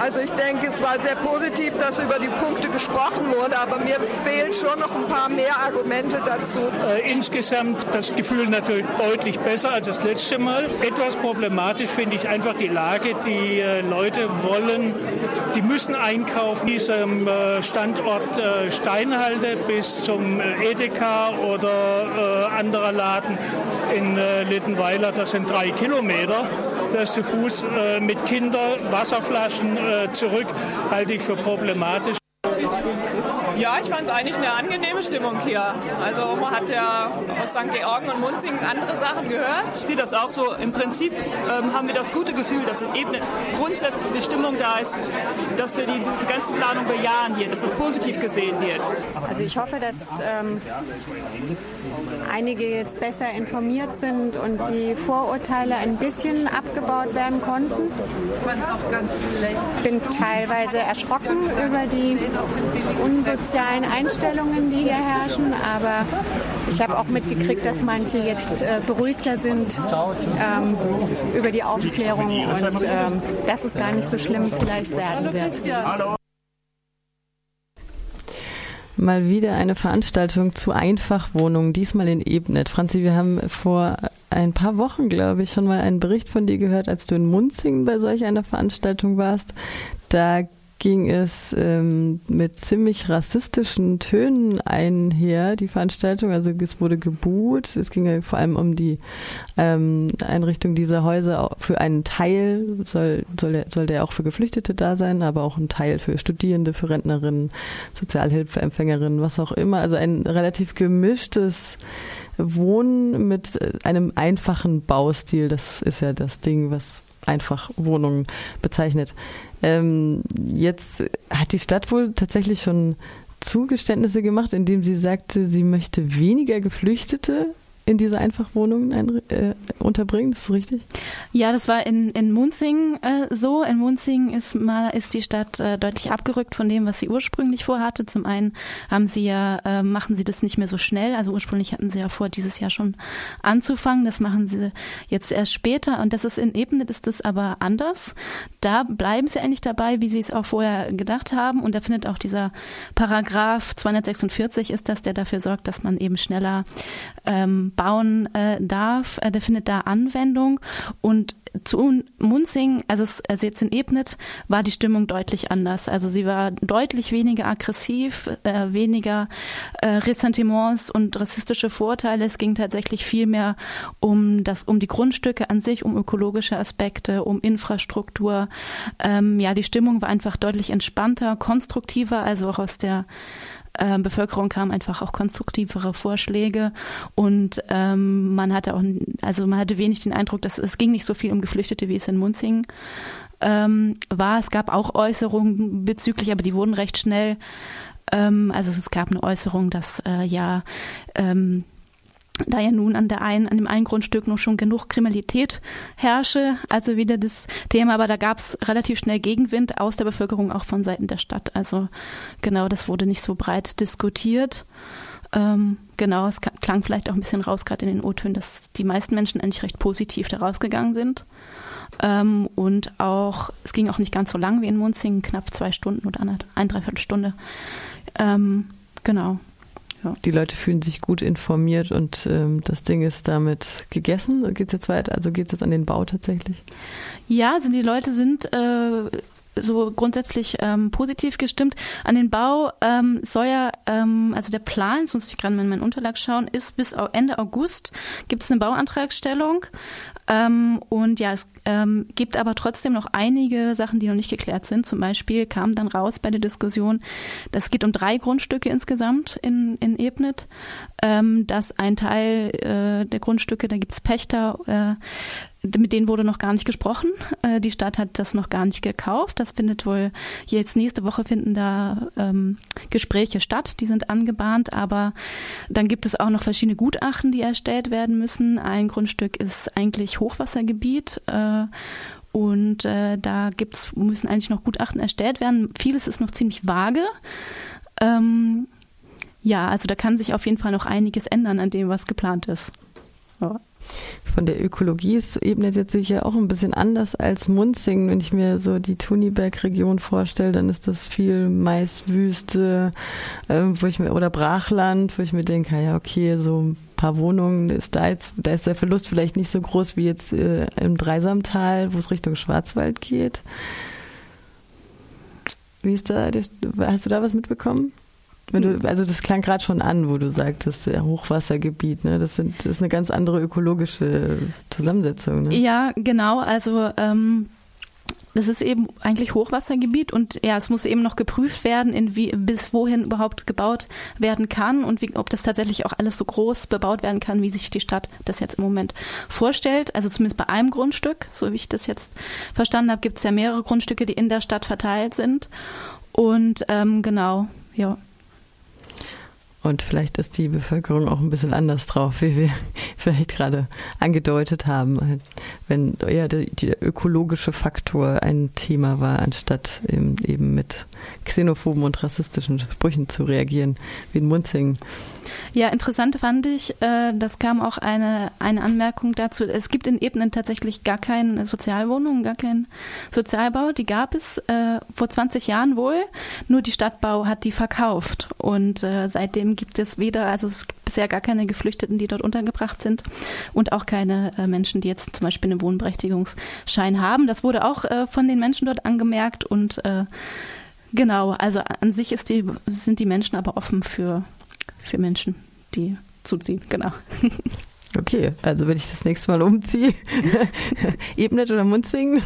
Also ich denke, es war sehr positiv, dass über die Punkte gesprochen wurde, aber mir fehlen schon noch ein paar mehr Argumente dazu. Äh, insgesamt das Gefühl natürlich deutlich besser als das letzte Mal. Etwas problematisch finde ich einfach die Lage. Die äh, Leute wollen, die müssen einkaufen, diesem äh, Standort äh, Steinhalde bis zum äh, Edeka oder äh, anderer Laden in Littenweiler. Das sind drei Kilometer das zu Fuß äh, mit Kindern, Wasserflaschen äh, zurück, halte ich für problematisch. Ja, ich fand es eigentlich eine angenehme Stimmung hier. Also man hat ja aus St. Georgen und Munzing andere Sachen gehört. Ich sehe das auch so. Im Prinzip ähm, haben wir das gute Gefühl, dass eben grundsätzlich die Stimmung da ist, dass wir die, die ganze Planung bejahen hier, dass das positiv gesehen wird. Also ich hoffe, dass ähm, einige jetzt besser informiert sind und die Vorurteile ein bisschen abgebaut werden konnten. Ich fand es auch ganz schlecht. Bin teilweise erschrocken über die unsozialen Einstellungen, die hier herrschen, aber ich habe auch mitgekriegt, dass manche jetzt äh, beruhigter sind ähm, über die Aufklärung und ähm, dass es gar nicht so schlimm vielleicht werden wird. Mal wieder eine Veranstaltung zu Einfachwohnungen, diesmal in Ebnet. Franzi, wir haben vor ein paar Wochen, glaube ich, schon mal einen Bericht von dir gehört, als du in Munzingen bei solch einer Veranstaltung warst. Da ging es ähm, mit ziemlich rassistischen Tönen einher, die Veranstaltung. Also es wurde gebuht. Es ging ja vor allem um die ähm, Einrichtung dieser Häuser. Für einen Teil soll, soll, der, soll der auch für Geflüchtete da sein, aber auch ein Teil für Studierende, für Rentnerinnen, Sozialhilfeempfängerinnen, was auch immer. Also ein relativ gemischtes Wohnen mit einem einfachen Baustil. Das ist ja das Ding, was einfach Wohnungen bezeichnet. Ähm, jetzt hat die Stadt wohl tatsächlich schon Zugeständnisse gemacht, indem sie sagte, sie möchte weniger Geflüchtete in diese Einfachwohnungen äh, unterbringen, das ist richtig? Ja, das war in, in Munzing äh, so. In Munzing ist mal ist die Stadt äh, deutlich abgerückt von dem, was sie ursprünglich vorhatte. Zum einen haben sie ja, äh, machen sie das nicht mehr so schnell. Also ursprünglich hatten sie ja vor, dieses Jahr schon anzufangen. Das machen sie jetzt erst später. Und das ist in Ebnet ist das aber anders. Da bleiben sie eigentlich dabei, wie sie es auch vorher gedacht haben. Und da findet auch dieser Paragraph 246 ist das, der dafür sorgt, dass man eben schneller ähm, bauen äh, darf, äh, der findet da Anwendung. Und zu Munzing, also, also jetzt in Ebnet, war die Stimmung deutlich anders. Also sie war deutlich weniger aggressiv, äh, weniger äh, Ressentiments und rassistische Vorteile. Es ging tatsächlich viel mehr um das, um die Grundstücke an sich, um ökologische Aspekte, um Infrastruktur. Ähm, ja, die Stimmung war einfach deutlich entspannter, konstruktiver, also auch aus der äh, Bevölkerung kamen einfach auch konstruktivere Vorschläge und ähm, man hatte auch, also man hatte wenig den Eindruck, dass es ging nicht so viel um Geflüchtete, wie es in Munzingen ähm, war. Es gab auch Äußerungen bezüglich, aber die wurden recht schnell. Ähm, also es gab eine Äußerung, dass äh, ja ähm, da ja nun an der einen, an dem einen Grundstück noch schon genug Kriminalität herrsche, also wieder das Thema, aber da gab es relativ schnell Gegenwind aus der Bevölkerung, auch von Seiten der Stadt. Also genau, das wurde nicht so breit diskutiert. Ähm, genau, es klang vielleicht auch ein bisschen raus, gerade in den O-Tönen, dass die meisten Menschen eigentlich recht positiv da rausgegangen sind. Ähm, und auch, es ging auch nicht ganz so lang wie in Munzingen, knapp zwei Stunden oder eine, ein, dreiviertel Stunde. Ähm, genau. Ja. Die Leute fühlen sich gut informiert und ähm, das Ding ist damit gegessen. Geht es jetzt weiter? Also geht es jetzt an den Bau tatsächlich? Ja, also die Leute sind äh, so grundsätzlich ähm, positiv gestimmt. An den Bau ähm, soll ja, ähm, also der Plan, jetzt muss ich gerade mal in meinen Unterlag schauen, ist bis Ende August gibt es eine Bauantragstellung. Ähm, und ja, es ähm, gibt aber trotzdem noch einige Sachen, die noch nicht geklärt sind. Zum Beispiel kam dann raus bei der Diskussion, das geht um drei Grundstücke insgesamt in, in Ebnet, ähm, dass ein Teil äh, der Grundstücke, da gibt es Pächter, äh, mit denen wurde noch gar nicht gesprochen. Äh, die Stadt hat das noch gar nicht gekauft. Das findet wohl jetzt nächste Woche finden da ähm, Gespräche statt. Die sind angebahnt, aber dann gibt es auch noch verschiedene Gutachten, die erstellt werden müssen. Ein Grundstück ist eigentlich Hochwassergebiet. Äh, und äh, da gibt's, müssen eigentlich noch Gutachten erstellt werden. Vieles ist noch ziemlich vage. Ähm, ja, also da kann sich auf jeden Fall noch einiges ändern an dem, was geplant ist. Ja. Von der Ökologie ist Ebnet jetzt sicher auch ein bisschen anders als Munzingen. Wenn ich mir so die Thuniberg-Region vorstelle, dann ist das viel Maiswüste, äh, wo ich mir, oder Brachland, wo ich mir denke, ja, okay, so ein paar Wohnungen ist da jetzt, da ist der Verlust vielleicht nicht so groß wie jetzt äh, im Dreisamtal, wo es Richtung Schwarzwald geht. Wie ist da, hast du da was mitbekommen? Du, also das klang gerade schon an, wo du sagtest, der Hochwassergebiet, ne? Das, sind, das ist eine ganz andere ökologische Zusammensetzung. Ne? Ja, genau. Also ähm, das ist eben eigentlich Hochwassergebiet und ja, es muss eben noch geprüft werden, in wie, bis wohin überhaupt gebaut werden kann und wie, ob das tatsächlich auch alles so groß bebaut werden kann, wie sich die Stadt das jetzt im Moment vorstellt. Also zumindest bei einem Grundstück, so wie ich das jetzt verstanden habe, gibt es ja mehrere Grundstücke, die in der Stadt verteilt sind. Und ähm, genau, ja. Und vielleicht ist die Bevölkerung auch ein bisschen anders drauf, wie wir vielleicht gerade angedeutet haben, wenn eher der, der ökologische Faktor ein Thema war, anstatt eben mit xenophoben und rassistischen Sprüchen zu reagieren, wie in Munzingen. Ja, interessant fand ich, äh, das kam auch eine, eine Anmerkung dazu. Es gibt in Ebenen tatsächlich gar keine Sozialwohnungen, gar keinen Sozialbau. Die gab es äh, vor 20 Jahren wohl, nur die Stadtbau hat die verkauft. Und äh, seitdem gibt es weder, also es gibt bisher gar keine Geflüchteten, die dort untergebracht sind und auch keine äh, Menschen, die jetzt zum Beispiel einen Wohnberechtigungsschein haben. Das wurde auch äh, von den Menschen dort angemerkt und äh, Genau, also an sich ist die, sind die Menschen aber offen für, für Menschen, die zuziehen, genau. Okay, also wenn ich das nächste Mal umziehe, Ebnet oder Munzingen,